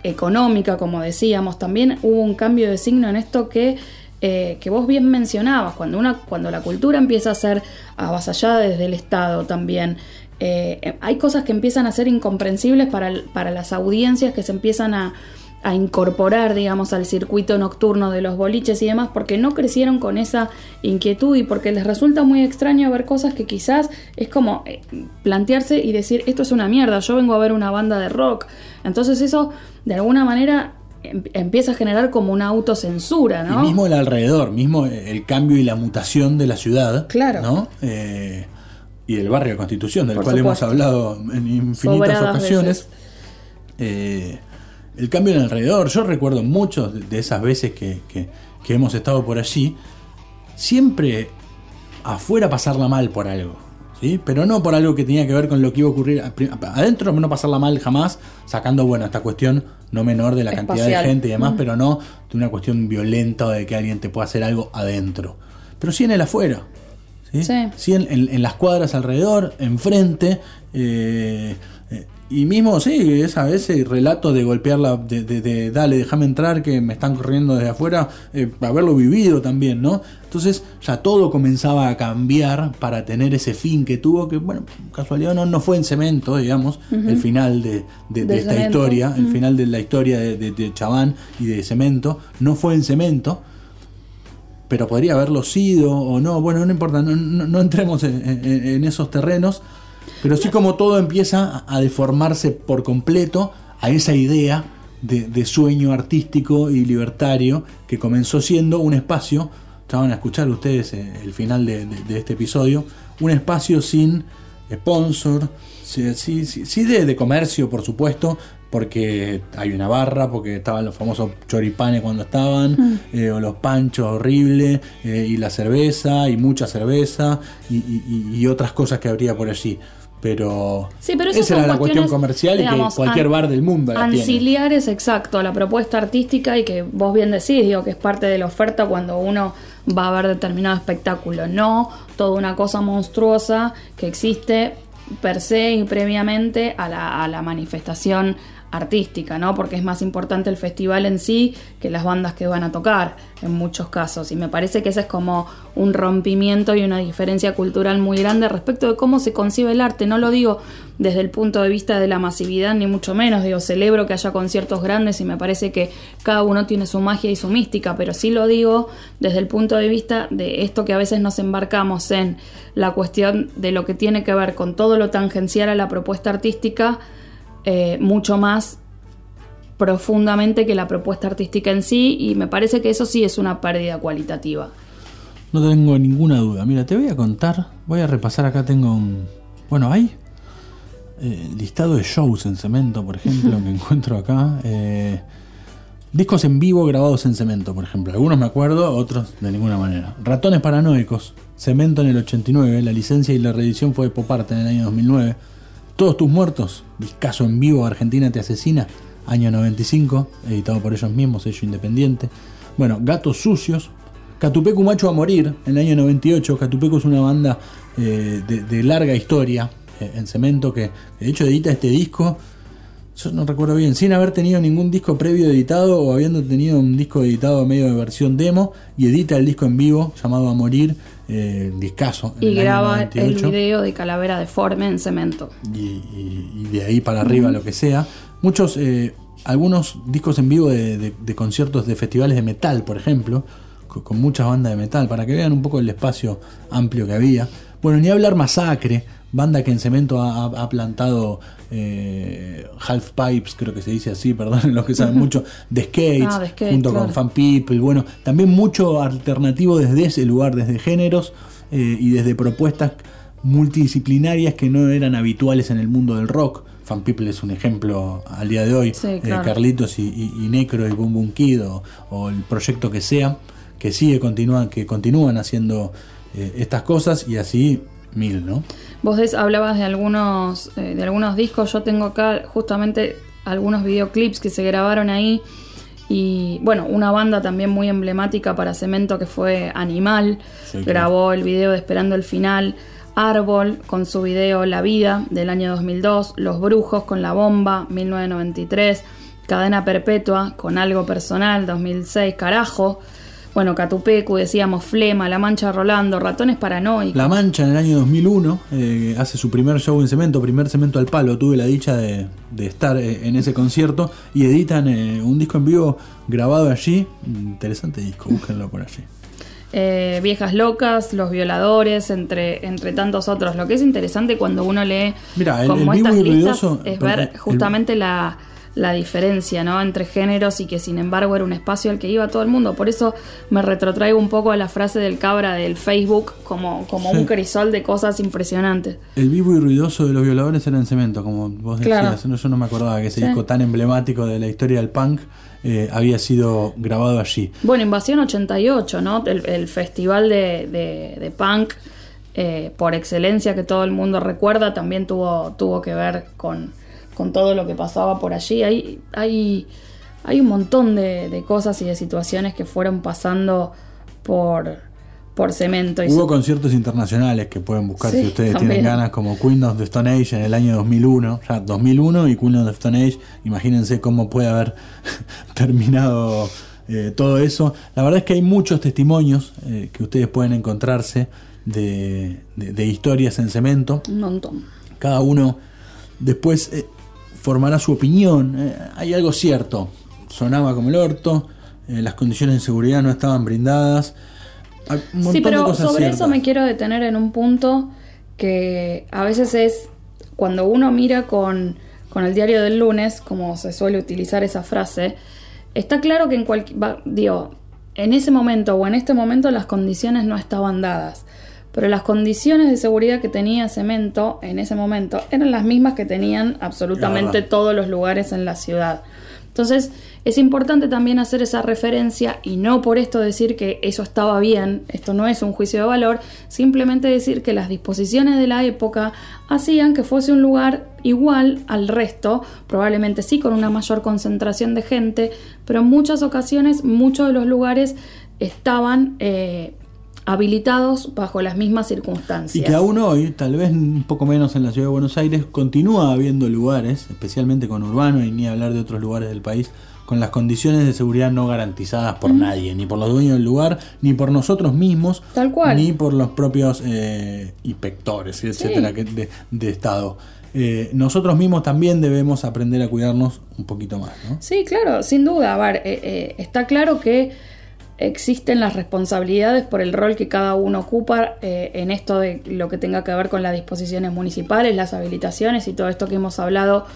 económica, como decíamos, también hubo un cambio de signo en esto que, eh, que vos bien mencionabas, cuando, una, cuando la cultura empieza a ser avasallada desde el Estado también. eh, hay cosas que empiezan a ser incomprensibles para, para las audiencias que se empiezan a, a incorporar, digamos, al circuito nocturno de los boliches y demás, porque no crecieron con esa inquietud y porque les resulta muy extraño ver cosas que quizás es como eh, plantearse y decir, esto es una mierda, yo vengo a ver una banda de rock. Entonces eso, de alguna manera, em- empieza a generar como una autocensura, Y ¿no? mismo el alrededor, mismo el cambio y la mutación de la ciudad. Claro. ¿no? Eh, y del barrio de Constitución, del Por cual hemos hablado en infinitas Sobradas ocasiones. Eh, el cambio en el alrededor, yo recuerdo muchos de- esas veces que, que- que hemos estado por allí, siempre afuera pasarla mal por algo. ¿Sí? Pero no por algo que tenía que ver con lo que iba a ocurrir adentro, no pasarla mal jamás, sacando, bueno, esta cuestión no menor de la cantidad de gente y demás, Mm. pero no de una cuestión violenta o de que alguien te pueda hacer algo adentro. pero sí en el afuera. Sí, Sí. Sí, en, en- en las cuadras alrededor, enfrente. eh, y mismo, sí, esa vez el relato de golpearla, de, de- de, dale, déjame entrar, que me están corriendo desde afuera, eh, haberlo vivido también, ¿no? Entonces ya todo comenzaba a cambiar para tener ese fin que tuvo, que bueno, casualidad no, no fue en cemento, digamos, el final de, de- esta Cemento. historia, el final de la historia de, de, de Chabán y de cemento, no fue en cemento, pero podría haberlo sido o no, bueno, no importa, no, no- no entremos en, en- en esos terrenos, pero sí como todo empieza a, deformarse por completo a esa idea de, de sueño artístico y libertario que comenzó siendo un espacio, ya van a escuchar ustedes eh, el final de, de- de este episodio, un espacio sin sponsor, sí, sí, sí- de, de comercio por supuesto, porque hay una barra, porque estaban los famosos choripanes cuando estaban, Mm. eh, o los panchos horribles, eh, y la cerveza, y mucha cerveza, y- y otras cosas que habría por allí. Pero, Sí, pero esas esa era la cuestión comercial y digamos, que cualquier bar del mundo la tiene. Anciliares, exacto, a la propuesta artística y que vos bien decís, digo, que es parte de la oferta cuando uno va a ver determinado espectáculo, no toda una cosa monstruosa que existe per se y previamente a la, a la manifestación artística, ¿no? Porque es más importante el festival en sí que las bandas que van a tocar en muchos casos. Y me parece que ese es como un rompimiento y una diferencia cultural muy grande respecto de cómo se concibe el arte. No lo digo desde el punto de vista de la masividad, ni mucho menos. Digo, celebro que haya conciertos grandes y me parece que cada uno tiene su magia y su mística, pero sí lo digo desde el punto de vista de esto que a veces nos embarcamos en la cuestión de lo que tiene que ver con todo lo tangencial a la propuesta artística, eh, mucho más profundamente que la propuesta artística en sí, y me parece que eso sí es una pérdida cualitativa. No tengo ninguna duda. Mira, te voy a contar, voy a repasar acá, tengo un... Bueno, hay eh, listado de shows en cemento, por ejemplo, que encuentro acá. eh, discos en vivo grabados en cemento, por ejemplo. Algunos me acuerdo, otros de ninguna manera. Ratones paranoicos, cemento en el 89, la licencia y la reedición fue de Poparte en el año 2009. Todos tus muertos, discazo en vivo, Argentina te asesina, año 95, editado por ellos mismos, sello independiente. Bueno, Gatos Sucios, Catupecu Macho a Morir, en el año 98. Catupecu es una banda eh, de, larga historia eh, en cemento que de hecho edita este disco. Yo no recuerdo bien, sin haber tenido ningún disco previo editado o habiendo tenido un disco editado medio de versión demo y edita el disco en vivo llamado A Morir, eh, discaso. en Y el año graba el 98 video de Calavera Deforme en cemento. y, y- y de ahí para arriba lo que sea. Muchos, eh, algunos discos en vivo de, de- de conciertos de festivales de metal, por ejemplo, co- con, muchas bandas de metal, para que vean un poco el espacio amplio que había. Bueno, ni hablar Masacre, banda que en cemento ha, plantado eh, Half Pipes, creo que se dice así, perdón, los que saben mucho, de Skates, Ah, junto con. Fan People, bueno, también mucho alternativo desde ese lugar, desde géneros eh, y desde propuestas multidisciplinarias que no eran habituales en el mundo del rock. Fan People es un ejemplo al día de hoy, Sí, eh. Carlitos y, y- y Necro y Boom Boom Kid o, o el proyecto que sea, que sigue continúan, que continúan haciendo eh, estas cosas y así mil, ¿no? Vos hablabas de algunos, eh, de algunos discos, yo tengo acá justamente algunos videoclips que se grabaron ahí. Y bueno, una banda también muy emblemática para Cemento que fue Animal, Sí, grabó el video de Esperando el Final, Árbol con su video La Vida del año 2002, Los Brujos con La Bomba 1993, Cadena Perpetua con Algo Personal 2006, Carajo, bueno, Catupecu, decíamos Flema, La Mancha Rolando, Ratones Paranoicos. La Mancha en el año 2001 eh, hace su primer show en cemento, primer cemento al palo. Tuve la dicha de, de estar eh, en ese concierto y editan eh, un disco en vivo grabado allí. Interesante disco, búsquenlo por allí. eh, Viejas Locas, Los Violadores, entre, entre tantos otros. Lo que es interesante cuando uno lee Mira, el- como el vivo estas listas ruidoso- es ver el- justamente la, la diferencia ¿no? entre géneros y que sin embargo era un espacio al que iba todo el mundo. Por eso me retrotraigo un poco a la frase del cabra del Facebook como, como Sí. un crisol de cosas impresionantes. El vivo y ruidoso de los violadores era en cemento, como vos decías. Claro. No, Yo no me acordaba que ese Sí. disco tan emblemático de la historia del punk eh, había sido grabado allí. Bueno, Invasión 88, ¿no? El, el festival de, de- de punk eh, por excelencia que todo el mundo recuerda también tuvo, tuvo que ver con, con todo lo que pasaba por allí. Hay, hay, hay un montón de, de cosas y de situaciones que fueron pasando por, por cemento. Y Hubo conciertos internacionales que pueden buscar Sí, si ustedes también. tienen ganas, como Queen of the Stone Age en el año 2001, ya 2001 y Queen of the Stone Age. Imagínense cómo puede haber terminado eh, todo eso. La verdad es que hay muchos testimonios eh, que ustedes pueden encontrarse de, de- de historias en cemento. un montón. Cada uno después eh, formará su opinión. Eh, hay algo cierto. Sonaba como el orto, eh, las condiciones de seguridad no estaban brindadas. Un Sí, de pero cosas sobre ciertas. eso me quiero detener en un punto que a veces es cuando uno mira con, con el diario del lunes, como se suele utilizar esa frase, está claro que en cualquier, digo, en ese momento o en este momento las condiciones no estaban dadas. Pero las condiciones de seguridad que tenía Cemento en ese momento eran las mismas que tenían absolutamente todos los lugares en la ciudad. Entonces, es importante también hacer esa referencia y no por esto decir que eso estaba bien, esto no es un juicio de valor, simplemente decir que las disposiciones de la época hacían que fuese un lugar igual al resto, probablemente sí con una mayor concentración de gente, pero en muchas ocasiones muchos de los lugares estaban eh, habilitados bajo las mismas circunstancias. Y que aún hoy, tal vez un poco menos en la ciudad de Buenos Aires, continúa habiendo lugares, especialmente con Urbano y ni hablar de otros lugares del país, con las condiciones de seguridad no garantizadas por nadie, ni por los dueños del lugar, ni por nosotros mismos, Tal cual. ni por los propios eh, inspectores, etcétera, de, de Estado. Eh, nosotros mismos también debemos aprender a cuidarnos un poquito más, ¿no? Sí, claro, sin duda. A ver, eh, eh, está claro que existen las responsabilidades por el rol que cada uno ocupa eh, en esto de lo que tenga que ver con las disposiciones municipales, las habilitaciones y todo esto que hemos hablado,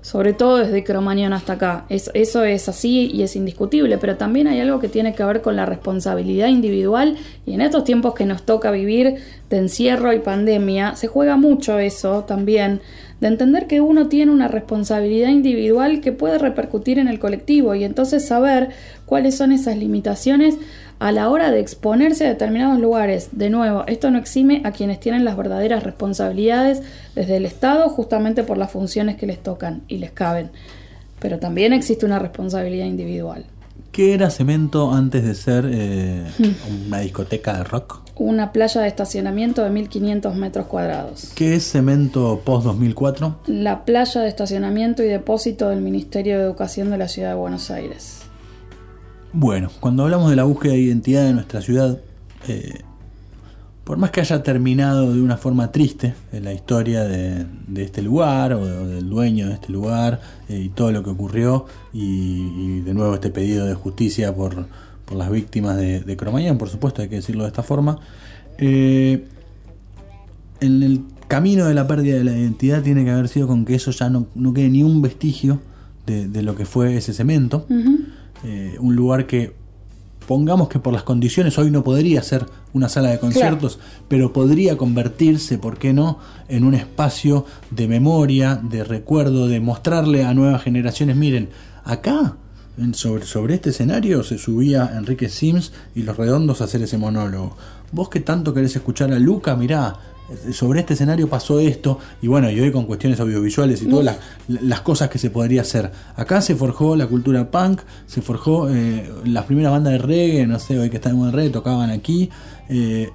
sobre todo desde Cromañón hasta acá. Es- eso es así y es indiscutible, pero también hay algo que tiene que ver con la responsabilidad individual y en estos tiempos que nos toca vivir de encierro y pandemia, se juega mucho eso también de entender que uno tiene una responsabilidad individual que puede repercutir en el colectivo y entonces saber cuáles son esas limitaciones a la hora de exponerse a determinados lugares. De nuevo, esto no exime a quienes tienen las verdaderas responsabilidades desde el Estado justamente por las funciones que les tocan y les caben. Pero también existe una responsabilidad individual. ¿Qué era Cemento antes de ser eh, una discoteca de rock? Una playa de estacionamiento de 1500 metros cuadrados. ¿Qué es Cemento post 2004? La playa de estacionamiento y depósito del Ministerio de Educación de la Ciudad de Buenos Aires. Bueno, cuando hablamos de la búsqueda de identidad de nuestra ciudad, eh, por más que haya terminado de una forma triste en la historia de, de este lugar o, de- o del dueño de este lugar eh, y todo lo que ocurrió, y, y de nuevo este pedido de justicia por, por las víctimas de, de Cromañón, por supuesto, hay que decirlo de esta forma, eh, en el camino de la pérdida de la identidad tiene que haber sido con que eso ya no, no quede ni un vestigio de, de lo que fue ese cemento. Eh, un lugar que pongamos que por las condiciones hoy no podría ser una sala de conciertos, pero podría convertirse, ¿por qué no?, en un espacio de memoria, de recuerdo, de mostrarle a nuevas generaciones, miren, acá, sobre, sobre este escenario, se subía Enrique Sims y Los Redondos a hacer ese monólogo. Vos que tanto querés escuchar a Luca, mirá, sobre este escenario pasó esto, y bueno, y hoy con cuestiones audiovisuales y todas las, las cosas que se podría hacer. Acá se forjó la cultura punk, se forjó eh, las primeras bandas de reggae, no sé, hoy que estamos en reggae, tocaban aquí. eh,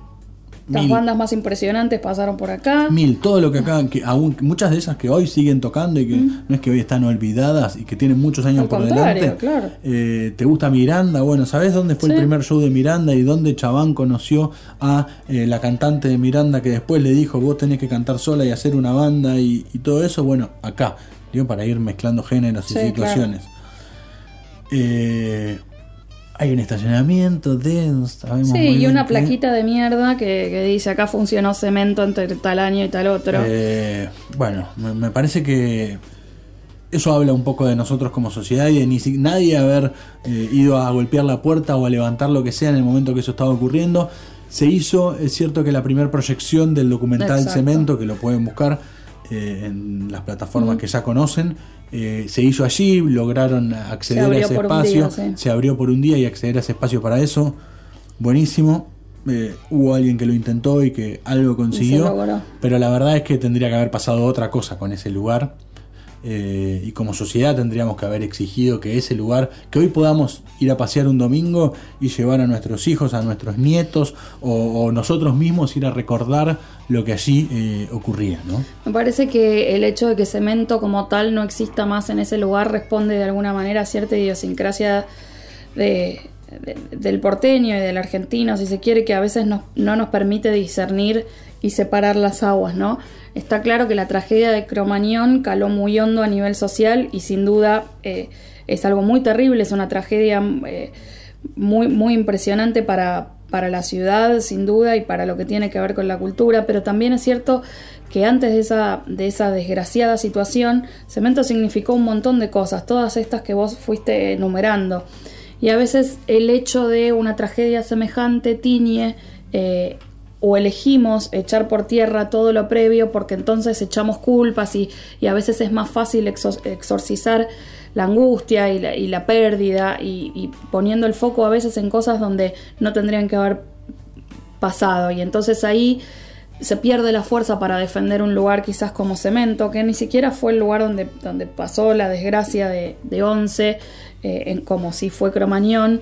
Las mil- bandas más impresionantes pasaron por acá. Mil, todo lo que acá, que aún muchas de esas que hoy siguen tocando y que no es que hoy están olvidadas y que tienen muchos años. Al por delante. claro. Eh, ¿Te gusta Miranda? Bueno, ¿sabes dónde fue Sí. el primer show de Miranda y dónde Chabán conoció a eh, la cantante de Miranda que después le dijo vos tenés que cantar sola y hacer una banda y, y todo eso? Bueno, acá, digo, para ir mezclando géneros y situaciones. Eh, hay un estacionamiento de... no sabemos muy Sí, y bien una qué. plaquita de mierda que, que dice acá funcionó cemento entre tal año y tal otro. Eh, bueno, me, me parece que eso habla un poco de nosotros como sociedad y de ni si- nadie haber eh, ido a golpear la puerta o a levantar lo que sea en el momento que eso estaba ocurriendo. Se hizo, es cierto que la primera proyección del documental Exacto. Cemento, que lo pueden buscar eh, en las plataformas que ya conocen, eh, se hizo allí, lograron acceder a ese espacio, día, sí. se abrió por un día y acceder a ese espacio para eso. Buenísimo. Eh, hubo alguien que lo intentó y que algo consiguió. Pero la verdad es que tendría que haber pasado otra cosa con ese lugar. Eh, y como sociedad tendríamos que haber exigido que ese lugar, que hoy podamos ir a pasear un domingo y llevar a nuestros hijos, a nuestros nietos o, nosotros mismos ir a recordar lo que allí eh, ocurría, ¿no? Me parece que el hecho de que cemento como tal no exista más en ese lugar responde de alguna manera a cierta idiosincrasia de, de- del porteño y del argentino, si se quiere, que a veces nos- no nos permite discernir y separar las aguas, ¿no? Está claro que la tragedia de Cromañón caló muy hondo a nivel social y sin duda eh, es algo muy terrible, es una tragedia eh, muy, muy impresionante para, para la ciudad, sin duda, y para lo que tiene que ver con la cultura, pero también es cierto que antes de esa, de esa desgraciada situación, Cemento significó un montón de cosas, todas estas que vos fuiste enumerando. Y a veces el hecho de una tragedia semejante tiñe eh, o elegimos echar por tierra todo lo previo porque entonces echamos culpas y, y a veces es más fácil exor- exorcizar la angustia y la, y la pérdida y, y poniendo el foco a veces en cosas donde no tendrían que haber pasado. Y entonces ahí se pierde la fuerza para defender un lugar quizás como cemento, que ni siquiera fue el lugar donde, donde pasó la desgracia de, de Once, eh, en, como si fue Cromañón,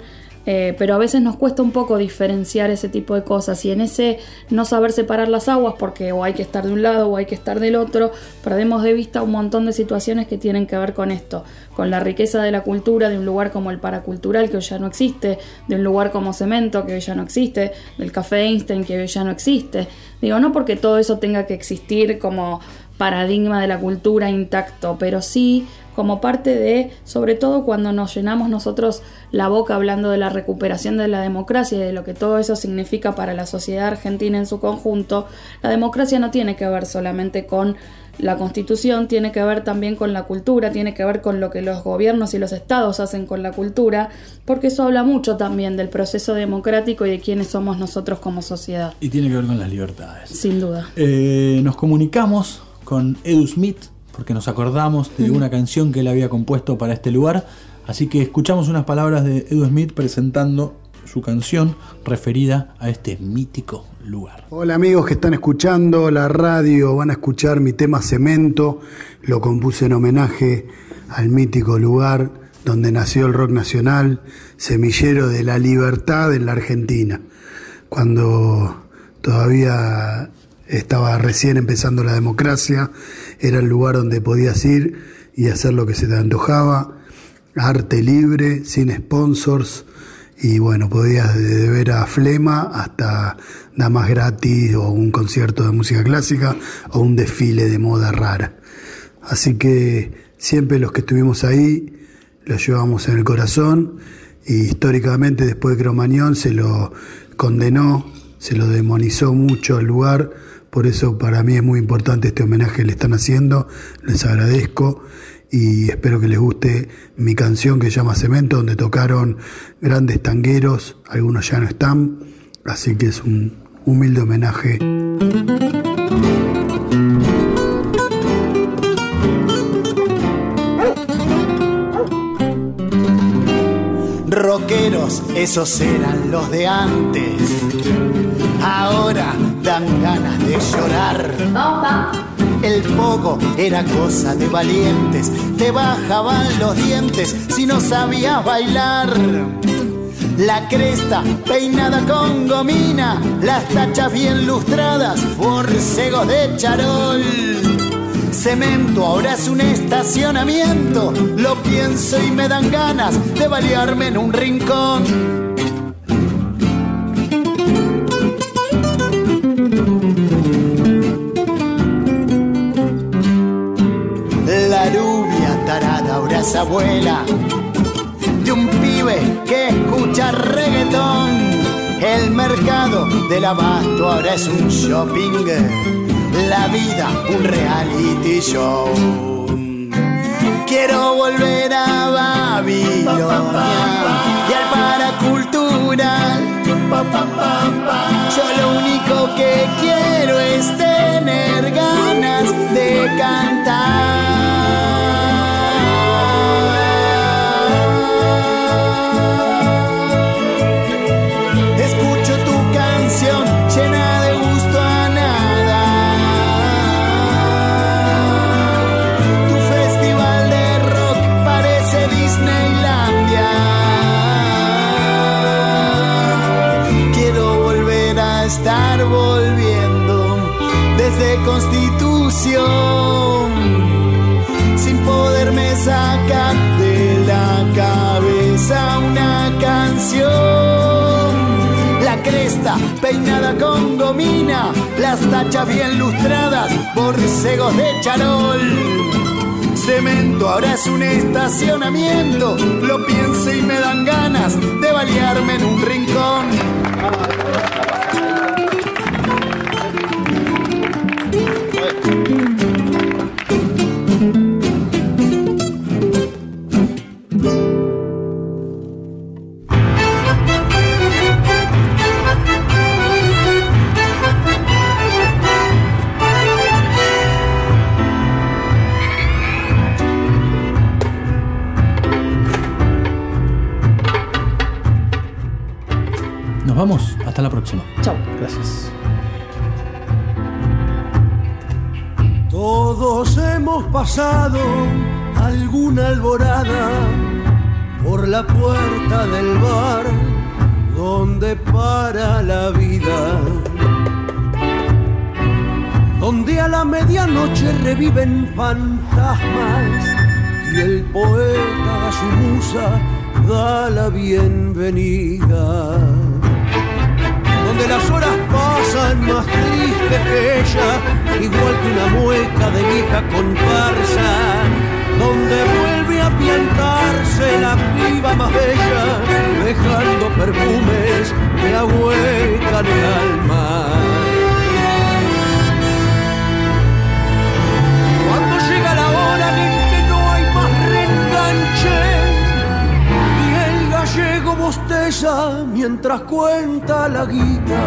eh, pero a veces nos cuesta un poco diferenciar ese tipo de cosas y en ese no saber separar las aguas porque o hay que estar de un lado o hay que estar del otro, perdemos de vista un montón de situaciones que tienen que ver con esto, con la riqueza de la cultura de un lugar como el paracultural que hoy ya no existe, de un lugar como Cemento que hoy ya no existe, del Café Einstein que hoy ya no existe. Digo, no porque todo eso tenga que existir como paradigma de la cultura intacto, pero sí como parte de, sobre todo cuando nos llenamos nosotros la boca hablando de la recuperación de la democracia y de lo que todo eso significa para la sociedad argentina en su conjunto, la democracia no tiene que ver solamente con la constitución, tiene que ver también con la cultura, tiene que ver con lo que los gobiernos y los estados hacen con la cultura, porque eso habla mucho también del proceso democrático y de quiénes somos nosotros como sociedad, Y tiene que ver con las libertades. sin duda. Eh, nos comunicamos con Edu Smith porque nos acordamos de una canción que él había compuesto para este lugar. Así que escuchamos unas palabras de Edu Smith presentando su canción referida a este mítico lugar. Hola amigos que están escuchando la radio, van a escuchar mi tema Cemento, lo compuse en homenaje al mítico lugar donde nació el rock nacional, semillero de la libertad en la Argentina, cuando todavía estaba recién empezando la democracia, era el lugar donde podías ir y hacer lo que se te antojaba, arte libre, sin sponsors, y bueno, podías de ver a Flema hasta damas gratis o un concierto de música clásica o un desfile de moda rara. Así que siempre los que estuvimos ahí lo llevamos en el corazón y históricamente después de Cromañón se lo condenó, se lo demonizó mucho al lugar, por eso para mí es muy importante este homenaje que le están haciendo, les agradezco y espero que les guste mi canción que se llama Cemento, donde tocaron grandes tangueros, algunos ya no están, así que es un humilde homenaje. Rockeros, esos eran los de antes. Ahora dan ganas de llorar. El poco era cosa de valientes, te bajaban los dientes si no sabías bailar. La cresta peinada con gomina, las tachas bien lustradas, borcegos de charol. Cemento ahora es un estacionamiento, lo pienso y me dan ganas de balearme en un rincón. Abuela de un pibe que escucha reggaetón. El mercado del abasto ahora es un shopping, la vida un reality show. Quiero volver a Babilonia y al paracultural. Yo lo único que quiero es tener ganas de cantar. Escucho tu canción llena de gusto a nada. Tu festival de rock parece Disneylandia. Quiero volver a estar volviendo desde Constitución. Peinada con gomina, las tachas bien lustradas, borcegos de charol. Cemento ahora es un estacionamiento, lo pienso y me dan ganas de balearme en un rincón. Vamos. Hasta la próxima. Chau. Gracias. Todos hemos pasado alguna alborada por la puerta del bar donde para la vida. Donde a la medianoche reviven fantasmas y el poeta a su musa da la bienvenida donde las horas pasan más tristes que ella, igual que una mueca de vieja comparsa, donde vuelve a piantarse la piba más bella, dejando perfumes que ahuecan el alma. Bosteza mientras cuenta la guita.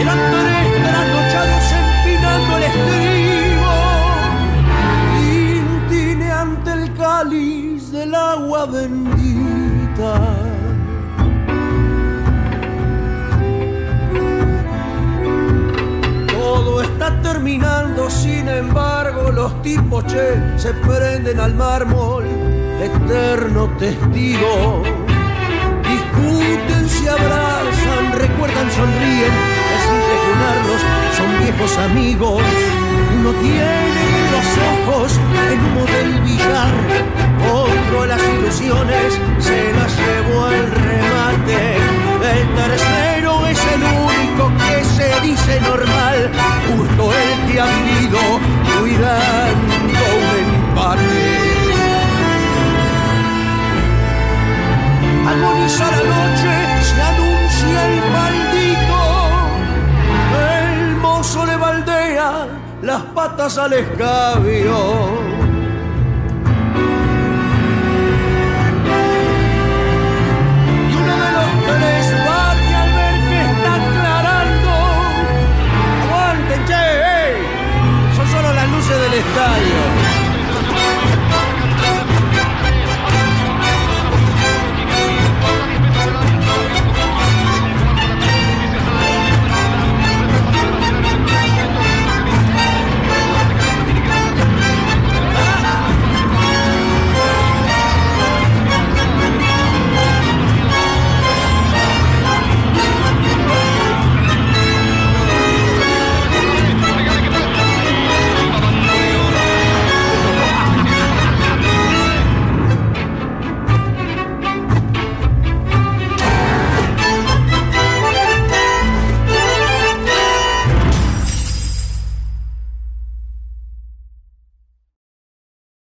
Eran tres trasnochados empinando el estribo, tintineante el cáliz del agua bendita. Está terminando, sin embargo, los tipos che se prenden al mármol, eterno testigo. Discuten, se abrazan, recuerdan, sonríen, sin refunarlos, son viejos amigos. Uno tiene los ojos en humo del billar, otro las ilusiones se las llevó al remate. El tercero es el único que dice normal, justo el que ha vivido cuidando un empate. Agoniza la noche, se anuncia el maldito. El mozo le baldea las patas al escabio. 아이